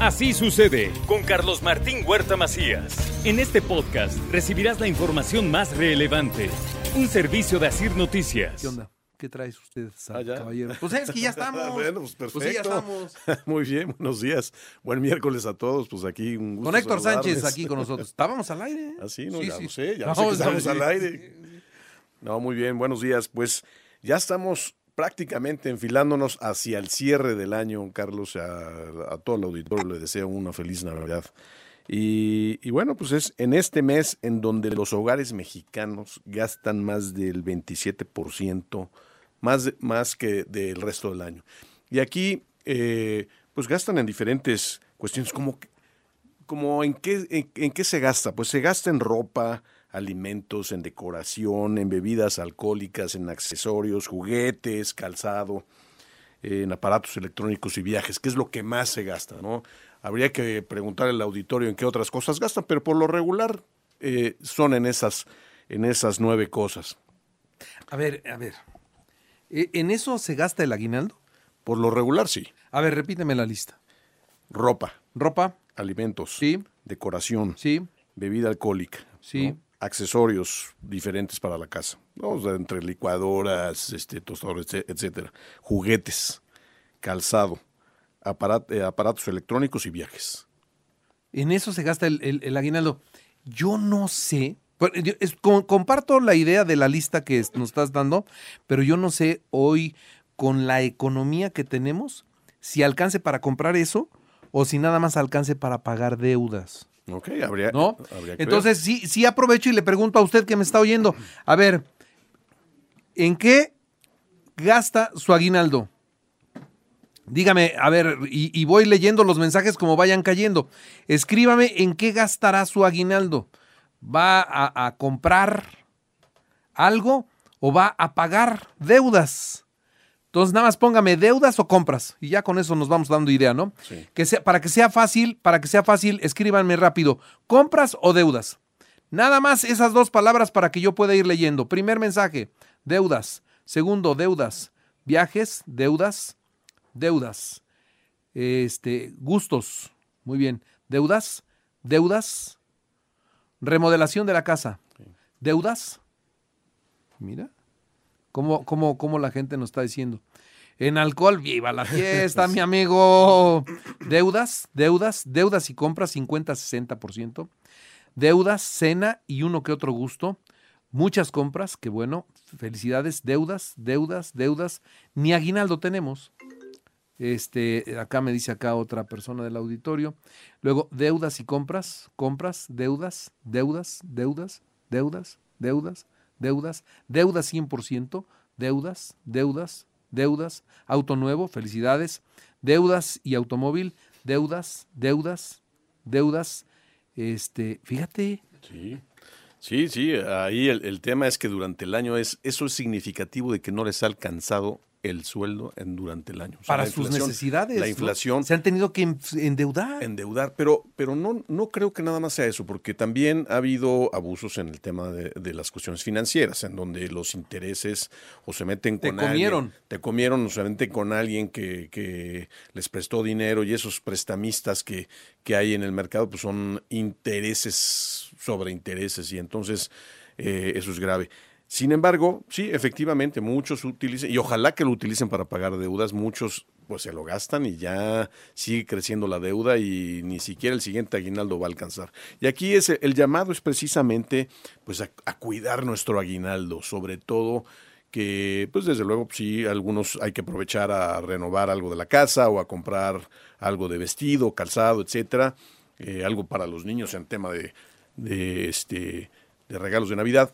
Así sucede con Carlos Martín Huerta Macías. En este podcast recibirás la información más relevante. Un servicio de Asir Noticias. ¿Qué onda? ¿Qué traes usted, Ah, caballero? Pues es que ya estamos. bueno, pues perfecto. Pues sí, ya estamos. Muy bien, buenos días. Buen miércoles a todos. Pues aquí un gusto Con Héctor Sánchez aquí con nosotros. Estábamos al aire. ¿eh? Ah, sí, no, Sí, ya sí. lo sé, ya No, lo sé que estamos sí. al aire. No, muy bien, buenos días. Pues ya estamos prácticamente enfilándonos hacia el cierre del año, Carlos. A, todo el auditorio le deseo una feliz Navidad. Y, bueno, pues es en este mes en donde los hogares mexicanos gastan más del 27%, más, más que del resto del año. Y aquí, eh, pues gastan en diferentes cuestiones, como, como en, qué, en qué se gasta. Pues se gasta en ropa, alimentos, en decoración, en bebidas alcohólicas, en accesorios, juguetes, calzado, en aparatos electrónicos y viajes, que es lo que más se gasta, ¿no? Habría que preguntar al auditorio en qué otras cosas gastan, pero por lo regular eh, son en esas, en esas nueve cosas. A ver, a ver. ¿E- ¿En eso se gasta el aguinaldo? Por lo regular, sí. A ver, repíteme la lista. Ropa, Ropa, alimentos, Sí. decoración, sí, bebida alcohólica, Sí. ¿no? Accesorios diferentes para la casa, entre licuadoras, este, tostadores, etc- etcétera, juguetes, calzado, eh, aparatos electrónicos y viajes. en eso se gasta el, aguinaldo. Yo no sé. Bueno, yo- es- com- comparto la idea de la lista que nos estás dando, pero yo no sé hoy con la economía que tenemos si alcance para comprar eso o si nada más alcance para pagar deudas. Ok, habría, ¿No? habría que ver. Entonces, sí, sí aprovecho y le pregunto a usted que me está oyendo. A ver, ¿en qué gasta su aguinaldo? Dígame, a ver, y, y voy leyendo los mensajes como vayan cayendo. Escríbame en qué gastará su aguinaldo. ¿Va a, a comprar algo o va a pagar deudas? Entonces, nada más póngame deudas o compras. Y ya con eso nos vamos dando idea, ¿no? Sí. Que sea, para que sea fácil, para que sea fácil, escríbanme rápido. ¿Compras o deudas? Nada más esas dos palabras para que yo pueda ir leyendo. Primer mensaje, deudas. Segundo, deudas. Viajes, deudas, deudas. Este, gustos. Muy bien. Deudas, deudas. Remodelación de la casa. Deudas. Mira. ¿Cómo, cómo, cómo la gente nos está diciendo? En alcohol, viva la fiesta, mi amigo. Deudas, deudas, deudas y compras 50-60%. Deudas, cena y uno que otro gusto. Muchas compras, que bueno, felicidades. Deudas, deudas, deudas. Ni aguinaldo tenemos. Este, acá me dice acá otra persona del auditorio. Luego, deudas y compras, compras, deudas, deudas, deudas, deudas, deudas, deudas, deudas 100%, deudas, deudas, deudas, auto nuevo, felicidades, deudas y automóvil, deudas, deudas, deudas, este, fíjate, Sí, sí, sí, ahí el, el tema es que durante el año es, eso es significativo de que no les ha alcanzado el sueldo en, durante el año. O sea, para sus necesidades. La ¿no? inflación Se han tenido que en- endeudar. endeudar, pero, pero no, no creo que nada más sea eso, porque también ha habido abusos en el tema de, de las cuestiones financieras, en donde los intereses o se meten Te con comieron. alguien, te comieron o se meten con alguien que, que les prestó dinero y esos prestamistas que, que hay en el mercado, pues son intereses sobre intereses y entonces eh, eso es grave. Sin embargo, sí, efectivamente, muchos utilizan, y ojalá que lo utilicen para pagar deudas, muchos pues se lo gastan y ya sigue creciendo la deuda y ni siquiera el siguiente aguinaldo va a alcanzar. Y aquí es el llamado es precisamente pues a, a cuidar nuestro aguinaldo, sobre todo que pues desde luego sí algunos hay que aprovechar a renovar algo de la casa o a comprar algo de vestido, calzado, etcétera, eh, algo para los niños en tema de este de regalos de Navidad,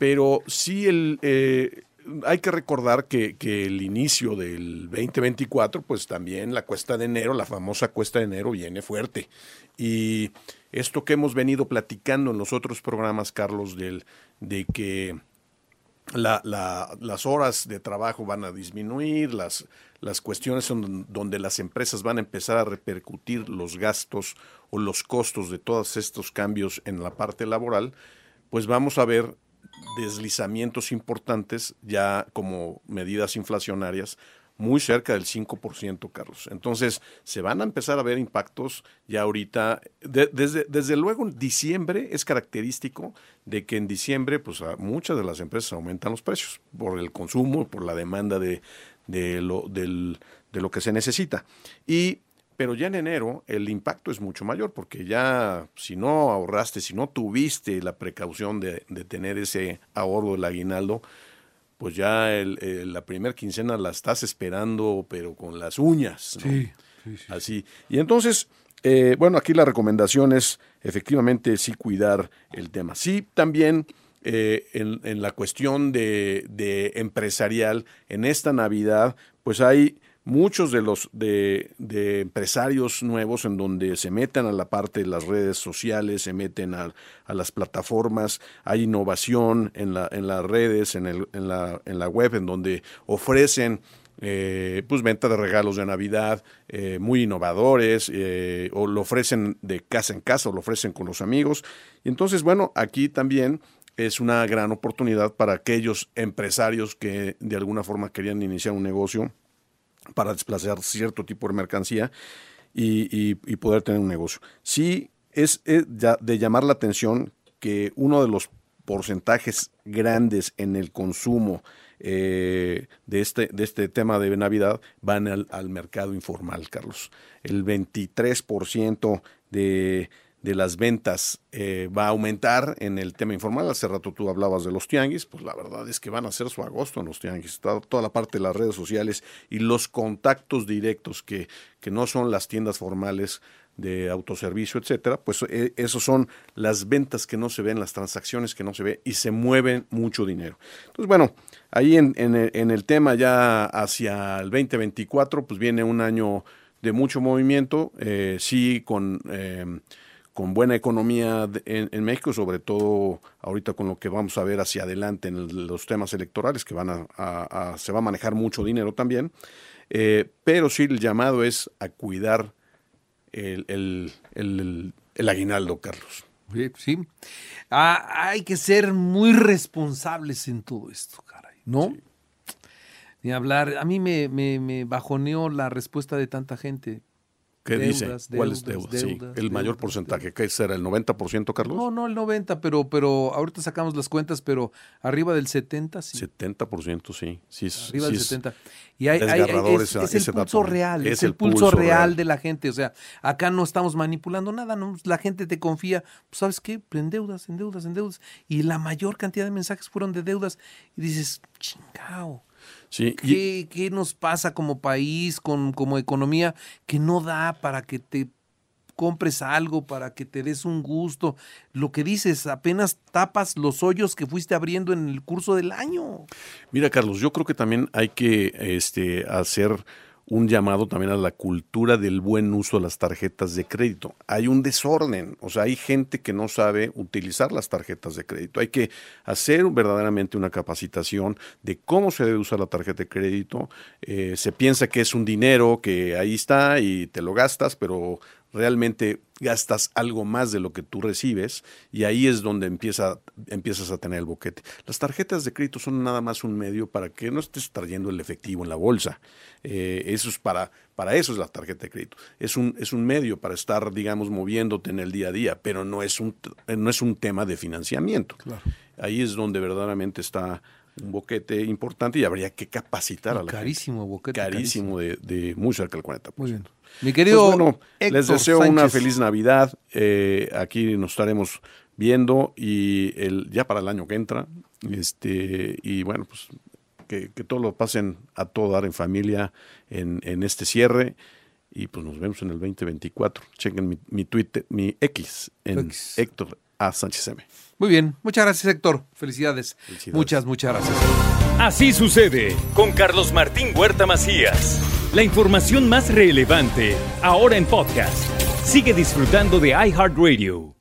pero sí el eh, hay que recordar que, el inicio del 2024, pues también la cuesta de enero, la famosa cuesta de enero, viene fuerte. Y esto que hemos venido platicando en los otros programas, Carlos, del, de que la- la- las horas de trabajo van a disminuir, las, las cuestiones donde las empresas van a empezar a repercutir los gastos o los costos de todos estos cambios en la parte laboral, pues vamos a ver deslizamientos importantes ya como medidas inflacionarias muy cerca del 5%, Carlos. Entonces, se van a empezar a ver impactos ya ahorita. desde, desde luego, en diciembre es característico de que en diciembre, pues muchas de las empresas aumentan los precios por el consumo, por la demanda de, de, lo, de lo que se necesita. Y pero ya en enero el impacto es mucho mayor porque ya si no ahorraste, si no tuviste la precaución de, de tener ese ahorro del aguinaldo, pues ya la primera quincena la estás esperando, pero con las uñas. Sí, sí, sí. Así. Y entonces, eh, bueno, aquí la recomendación es efectivamente sí cuidar el tema. Sí, también eh, en, en, la cuestión de, de empresarial, en esta Navidad, pues hay muchos de los de, empresarios nuevos en donde se meten a la parte de las redes sociales, se meten a, las plataformas, hay innovación en, la, en las redes, en, el, en, la, en la web, en donde ofrecen eh, pues venta de regalos de Navidad eh, muy innovadores, eh, o lo ofrecen de casa en casa, o lo ofrecen con los amigos. Y entonces, bueno, aquí también es una gran oportunidad para aquellos empresarios que de alguna forma querían iniciar un negocio para desplazar cierto tipo de mercancía y, poder tener un negocio. Sí es, de llamar la atención que uno de los porcentajes grandes en el consumo eh, de, este, de este tema de Navidad van al, al mercado informal, Carlos. El 23% de de las ventas eh, va a aumentar en el tema informal. Hace rato tú hablabas de los tianguis, pues la verdad es que van a ser su agosto en los tianguis. Toda, la parte de las redes sociales y los contactos directos que, que no son las tiendas formales de autoservicio, etcétera, pues eh, esos son las ventas que no se ven, las transacciones que no se ven y se mueven mucho dinero. Entonces, bueno, ahí en, en, el tema ya hacia el 2024, pues viene un año de mucho movimiento, eh, sí con con buena economía en, México, sobre todo ahorita con lo que vamos a ver hacia adelante en los temas electorales, que van a, se va a manejar mucho dinero también. Eh, pero sí, el llamado es a cuidar el, el, aguinaldo, Carlos. Sí, ah, hay que ser muy responsables en todo esto, caray, ¿no? Ni hablar, a mí me, me, me bajoneó la respuesta de tanta gente. ¿Qué dice? ¿Cuál es deuda? sí. ¿El mayor porcentaje? ¿Qué será? ¿El 90%, Carlos? No, no el 90%, pero, pero ahorita sacamos las cuentas, pero arriba del 70%, sí. 70%, sí. sí es, arriba del 70%. Y hay, hay, es, es, el pulso real, es, el pulso, real, de la gente. O sea, acá no estamos manipulando nada, ¿no? la gente te confía, pues, ¿sabes qué? En deudas, en deudas, en deudas. Y la mayor cantidad de mensajes fueron de deudas. Y dices, chingao ¿Qué, nos pasa como país, con, como economía, que no da para que te compres algo, para que te des un gusto? Lo que dices, apenas tapas los hoyos que fuiste abriendo en el curso del año. Mira, Carlos, yo creo que también hay que este, hacer un llamado también a la cultura del buen uso de las tarjetas de crédito. Hay un desorden, o sea, hay gente que no sabe utilizar las tarjetas de crédito. Hay que hacer verdaderamente una capacitación de cómo se debe usar la tarjeta de crédito. Eh, se piensa que es un dinero que ahí está y te lo gastas, pero realmente gastas algo más de lo que tú recibes y ahí es donde empieza, empiezas a tener el boquete. Las tarjetas de crédito son nada más un medio para que no estés trayendo el efectivo en la bolsa. Eh, eso es para, para eso es la tarjeta de crédito. Es un, es un medio para estar, digamos, moviéndote en el día a día, pero no es un, no es un tema de financiamiento. Ahí es donde verdaderamente está un boquete importante y habría que capacitar a la carísimo boquete carísimo, De, de muy cerca del 40%. Muy bien. Mi querido pues bueno, les deseo una feliz Navidad. Eh, aquí nos estaremos viendo y el ya para el año que entra. Este y bueno, pues que, que todo lo pasen a todo dar en familia en, en este cierre y pues nos vemos en el 2024. Chequen mi, mi Twitter, mi X en Héctor A. Sánchez M. Muy bien, muchas gracias Héctor, Felicidades. Felicidades. Muchas, muchas gracias. Así sucede con Carlos Martín Huerta Macías. La información más relevante, ahora en podcast. Sigue disfrutando de iHeartRadio.